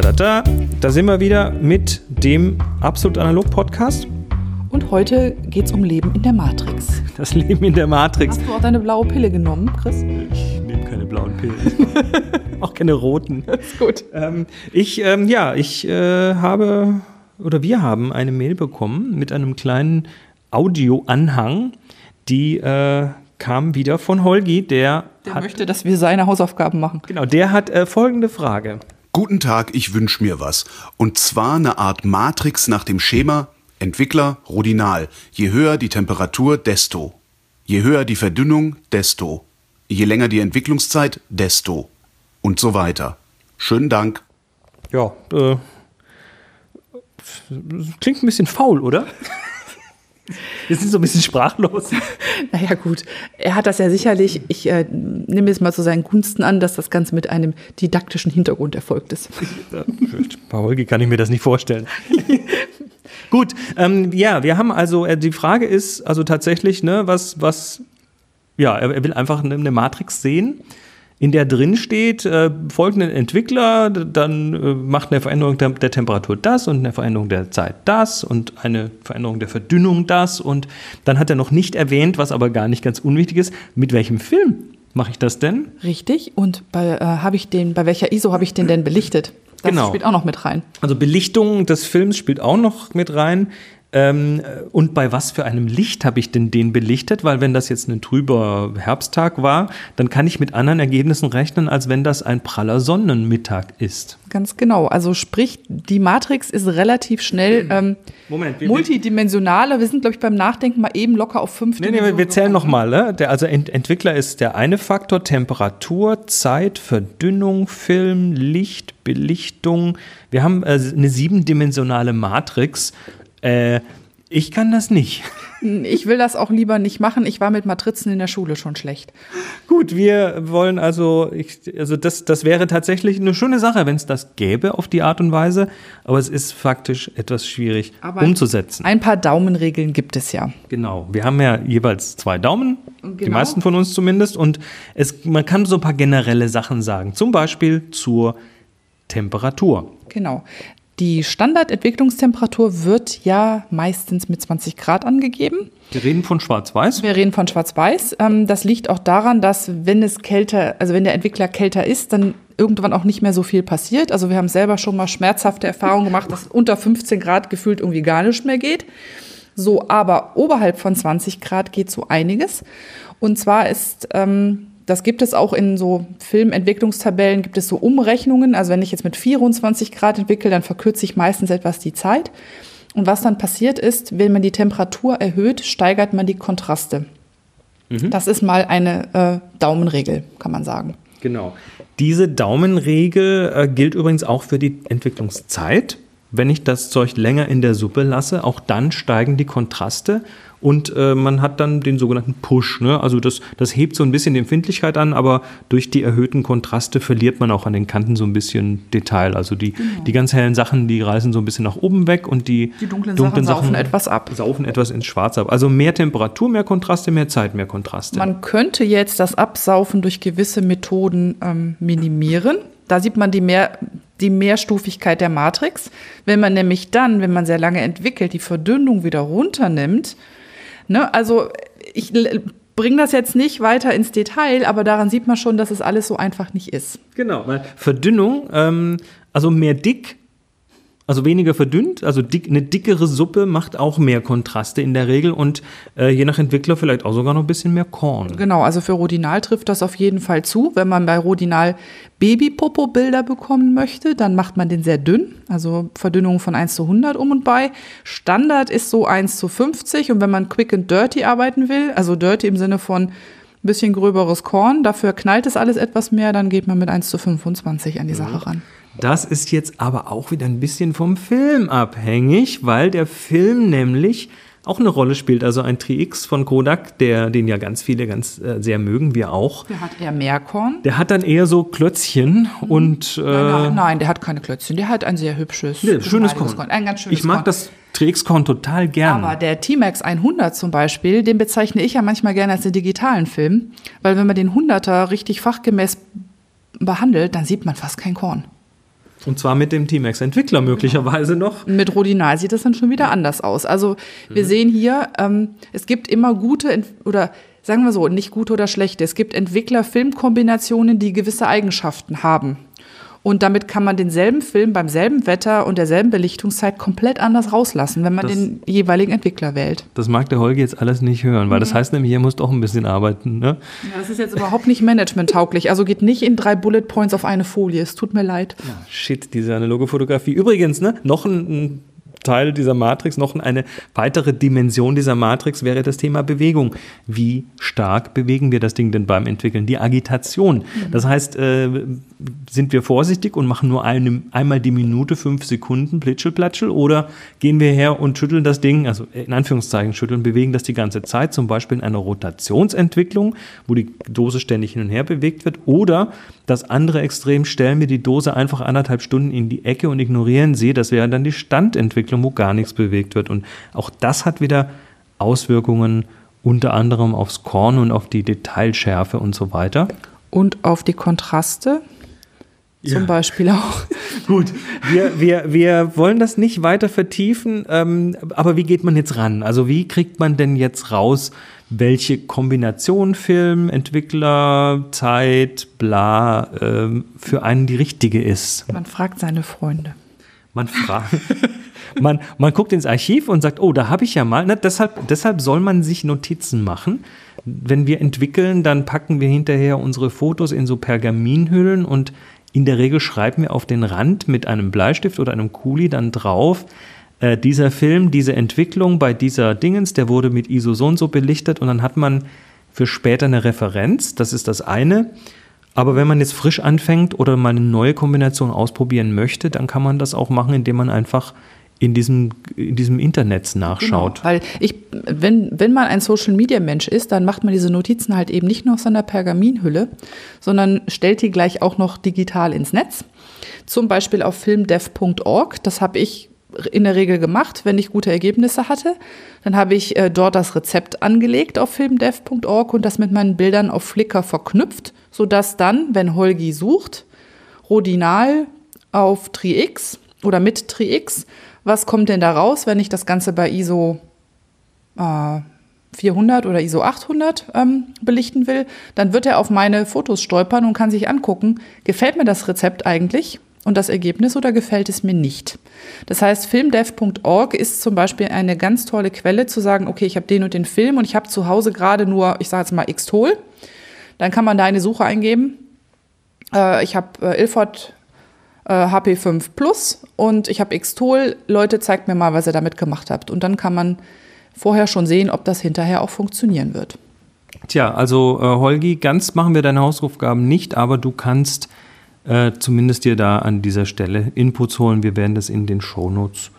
Da, da, da. Da sind wir wieder mit dem Absolut Analog Podcast. Und heute geht es um Leben in der Matrix. Das Leben in der Matrix. Hast du auch deine blaue Pille genommen, Chris? Ich nehme keine blauen Pillen. auch keine roten. Das ist gut. Ähm, ich, ähm, ja, ich äh, habe oder wir haben eine Mail bekommen mit einem kleinen Audioanhang, die äh, kam wieder von Holgi, der, Der hat, möchte, dass wir seine Hausaufgaben machen. genau, der hat äh, folgende Frage. Guten Tag, ich wünsch mir was. Und zwar eine Art Matrix nach dem Schema Entwickler Rodinal. Je höher die Temperatur, desto. Je höher die Verdünnung, desto. Je länger die Entwicklungszeit, desto. Und so weiter. Schönen Dank. Ja, äh, klingt ein bisschen faul, oder? Wir sind so ein bisschen sprachlos. Naja, gut. Er hat das ja sicherlich, ich äh, nehme es mal zu seinen Gunsten an, dass das Ganze mit einem didaktischen Hintergrund erfolgt ist. Bei Holgi kann ich mir das nicht vorstellen. Gut, ähm, ja, wir haben also, äh, die Frage ist also tatsächlich, ne, was, was, ja, er, er will einfach eine, eine Matrix sehen, in der drin steht, äh, folgenden Entwickler, dann äh, macht eine Veränderung der, der Temperatur das und eine Veränderung der Zeit das und eine Veränderung der Verdünnung das und dann hat er noch nicht erwähnt, was aber gar nicht ganz unwichtig ist, mit welchem Film mache ich das denn? Richtig. Und bei, äh, habe ich den, bei welcher ISO habe ich den denn belichtet? Das Genau. spielt auch noch mit rein. Also Belichtung des Films spielt auch noch mit rein. Ähm, und bei was für einem Licht habe ich denn den belichtet? Weil wenn das jetzt ein trüber Herbsttag war, dann kann ich mit anderen Ergebnissen rechnen, als wenn das ein praller Sonnenmittag ist. Ganz genau. Also sprich, die Matrix ist relativ schnell ähm, Moment, wir- multidimensionaler. Wir sind, glaube ich, beim Nachdenken mal eben locker auf fünf Nee, nee, wir, wir zählen nochmal. Ne? Der, also Ent Entwickler ist der eine Faktor, Temperatur, Zeit, Verdünnung, Film, Licht, Belichtung. Wir haben äh, eine siebendimensionale Matrix. Äh, ich kann das nicht. Ich will das auch lieber nicht machen. Ich war mit Matrizen in der Schule schon schlecht. Gut, wir wollen also, ich, also das, das wäre tatsächlich eine schöne Sache, wenn es das gäbe auf die Art und Weise, aber es ist faktisch etwas schwierig Aber umzusetzen. Ein paar Daumenregeln gibt es ja. Genau, wir haben ja jeweils zwei Daumen, die Genau. meisten von uns zumindest, und es, man kann so ein paar generelle Sachen sagen, zum Beispiel zur Temperatur. Genau. Die Standardentwicklungstemperatur wird ja meistens mit 20 Grad angegeben. Wir reden von Schwarz-Weiß. Wir reden von Schwarz-Weiß. Ähm, Das liegt auch daran, dass wenn es kälter, also wenn der Entwickler kälter ist, dann irgendwann auch nicht mehr so viel passiert. Also wir haben selber schon mal schmerzhafte Erfahrungen gemacht, dass unter 15 Grad gefühlt irgendwie gar nicht mehr geht. So, aber oberhalb von 20 Grad geht so einiges. Und zwar ist, ähm, das gibt es auch in so Filmentwicklungstabellen, gibt es so Umrechnungen. Also wenn ich jetzt mit 24 Grad entwickle, dann verkürze ich meistens etwas die Zeit. Und was dann passiert ist, wenn man die Temperatur erhöht, steigert man die Kontraste. Das ist mal eine äh, Daumenregel, kann man sagen. Genau. Diese Daumenregel äh, gilt übrigens auch für die Entwicklungszeit. Wenn ich das Zeug länger in der Suppe lasse, auch dann steigen die Kontraste und äh, man hat dann den sogenannten Push. Ne? Also das, das hebt so ein bisschen die Empfindlichkeit an, aber durch die erhöhten Kontraste verliert man auch an den Kanten so ein bisschen Detail. Also die, die ganz hellen Sachen, die reißen so ein bisschen nach oben weg und die, Die dunklen Sachen saufen etwas ab. Saufen etwas ins Schwarz ab. Also mehr Temperatur, mehr Kontraste, mehr Zeit, mehr Kontraste. Man könnte jetzt das Absaufen durch gewisse Methoden ähm, minimieren. Da sieht man die, mehr, die Mehrstufigkeit der Matrix. Wenn man nämlich dann, wenn man sehr lange entwickelt, die Verdünnung wieder runternimmt, ne, also ich bringe das jetzt nicht weiter ins Detail, aber daran sieht man schon, dass es alles so einfach nicht ist. Genau, weil Verdünnung, ähm, also mehr dick, also weniger verdünnt, also dick, eine dickere Suppe macht auch mehr Kontraste in der Regel und äh, je nach Entwickler vielleicht auch sogar noch ein bisschen mehr Korn. Genau, also für Rodinal trifft das auf jeden Fall zu. Wenn man bei Rodinal Babypopo-Bilder bekommen möchte, dann macht man den sehr dünn, also Verdünnung von 1 zu 100 um und bei. Standard ist so 1 zu 50 und wenn man quick and dirty arbeiten will, also dirty im Sinne von ein bisschen gröberes Korn, dafür knallt es alles etwas mehr, dann geht man mit 1 zu 25 an die Sache ran. Das ist jetzt aber auch wieder ein bisschen vom Film abhängig, weil der Film nämlich auch eine Rolle spielt. Also ein Tri-X von Kodak, der, den ja ganz viele ganz äh, sehr mögen, wir auch. Der hat eher mehr Korn. Der hat dann eher so Klötzchen und äh, Nein, nein, nein, der hat keine Klötzchen, der hat ein sehr hübsches, nee, schönes geschmeidiges Korn. Ein ganz schönes ich mag Korn. das Tri-X-Korn total gern. Aber der T-Max 100 zum Beispiel, den bezeichne ich ja manchmal gerne als den digitalen Film, weil wenn man den 100er richtig fachgemäß behandelt, dann sieht man fast kein Korn. Und zwar mit dem T-Max-Entwickler möglicherweise noch. Mit Rodinal sieht das dann schon wieder anders aus. Also wir mhm. sehen hier, ähm, es gibt immer gute Ent oder sagen wir so, nicht gute oder schlechte. Es gibt Entwickler-Filmkombinationen, die gewisse Eigenschaften haben. Und damit kann man denselben Film beim selben Wetter und derselben Belichtungszeit komplett anders rauslassen, wenn man das, den jeweiligen Entwickler wählt. Das mag der Holger jetzt alles nicht hören, weil mhm. das heißt nämlich, er muss doch ein bisschen arbeiten. Ne? Ja, das ist jetzt überhaupt nicht managementtauglich. Also geht nicht in drei Bullet Points auf eine Folie. Es tut mir leid. Ja, shit, diese analoge Fotografie. Übrigens, ne, noch ein, ein Teil dieser Matrix, noch eine weitere Dimension dieser Matrix wäre das Thema Bewegung. Wie stark bewegen wir das Ding denn beim Entwickeln? Die Agitation. Das heißt, äh, sind wir vorsichtig und machen nur eine, einmal die Minute fünf Sekunden Plitschel-Platschel oder gehen wir her und schütteln das Ding, also in Anführungszeichen schütteln, bewegen das die ganze Zeit, zum Beispiel in einer Rotationsentwicklung, wo die Dose ständig hin und her bewegt wird oder das andere Extrem, stellen wir die Dose einfach anderthalb Stunden in die Ecke und ignorieren sie, das wäre dann die Standentwicklung, wo gar nichts bewegt wird und auch das hat wieder Auswirkungen unter anderem aufs Korn und auf die Detailschärfe und so weiter. Und auf die Kontraste, zum ja. Beispiel auch. Gut, wir, wir, wir wollen das nicht weiter vertiefen, ähm, aber wie geht man jetzt ran? Also wie kriegt man denn jetzt raus, welche Kombination Film, Entwickler, Zeit, bla, ähm, für einen die richtige ist? Man fragt seine Freunde. Man fragt. man, man guckt ins Archiv und sagt, oh, da habe ich ja mal. Ne, deshalb, deshalb soll man sich Notizen machen. Wenn wir entwickeln, dann packen wir hinterher unsere Fotos in so Pergaminhüllen und in der Regel schreiben wir auf den Rand mit einem Bleistift oder einem Kuli dann drauf, äh, dieser Film, diese Entwicklung bei dieser Dingens, der wurde mit ISO so und so belichtet und dann hat man für später eine Referenz, das ist das eine. Aber wenn man jetzt frisch anfängt oder mal eine neue Kombination ausprobieren möchte, dann kann man das auch machen, indem man einfach in diesem, in diesem Internet nachschaut. Genau, weil ich, wenn, wenn man ein Social Media Mensch ist, dann macht man diese Notizen halt eben nicht nur aus seiner Pergaminhülle, sondern stellt die gleich auch noch digital ins Netz. Zum Beispiel auf filmdev.org. Das habe ich in der Regel gemacht, wenn ich gute Ergebnisse hatte. Dann habe ich äh, dort das Rezept angelegt auf filmdev.org und das mit meinen Bildern auf Flickr verknüpft, sodass dann, wenn Holgi sucht, Rodinal auf TriX oder mit TriX was kommt denn da raus, wenn ich das Ganze bei ISO äh, 400 oder ISO 800 ähm, belichten will, dann wird er auf meine Fotos stolpern und kann sich angucken, gefällt mir das Rezept eigentlich und das Ergebnis oder gefällt es mir nicht. Das heißt, filmdev.org ist zum Beispiel eine ganz tolle Quelle zu sagen, okay, ich habe den und den Film und ich habe zu Hause gerade nur, ich sage jetzt mal Xtol. Dann kann man da eine Suche eingeben. Äh, ich habe äh, Ilford äh, HP5 Plus und ich habe Xtol. Leute, zeigt mir mal, was ihr damit gemacht habt. Und dann kann man vorher schon sehen, ob das hinterher auch funktionieren wird. Tja, also äh, Holgi, ganz machen wir deine Hausaufgaben nicht, aber du kannst äh, zumindest dir da an dieser Stelle Inputs holen. Wir werden das in den Shownotes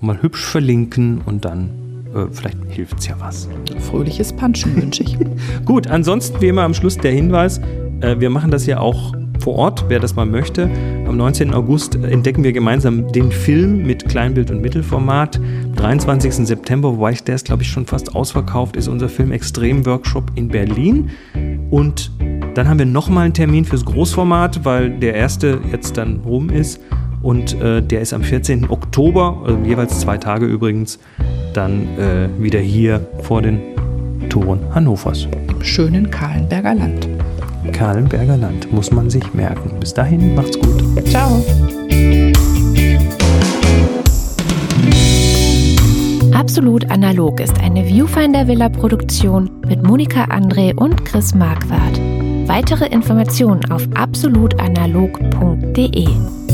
mal hübsch verlinken und dann äh, vielleicht hilft es ja was. Fröhliches Punchen wünsche ich. Gut, ansonsten wie immer am Schluss der Hinweis, äh, wir machen das ja auch vor Ort, wer das mal möchte. Am 19. August entdecken wir gemeinsam den Film mit Kleinbild und Mittelformat. Am 23. September, wobei ich der ist, glaube ich, schon fast ausverkauft, ist unser Film Extrem Workshop in Berlin. Und dann haben wir nochmal einen Termin fürs Großformat, weil der erste jetzt dann rum ist. Und äh, der ist am 14. Oktober, also jeweils zwei Tage übrigens, dann äh, wieder hier vor den Toren Hannovers. Im schönen Kahlenberger Land. Kahlenberger Land. Muss man sich merken. Bis dahin, macht's gut. Ciao. Absolut Analog ist eine Viewfinder Villa Produktion mit Monika André und Chris Marquardt. Weitere Informationen auf absolutanalog.de.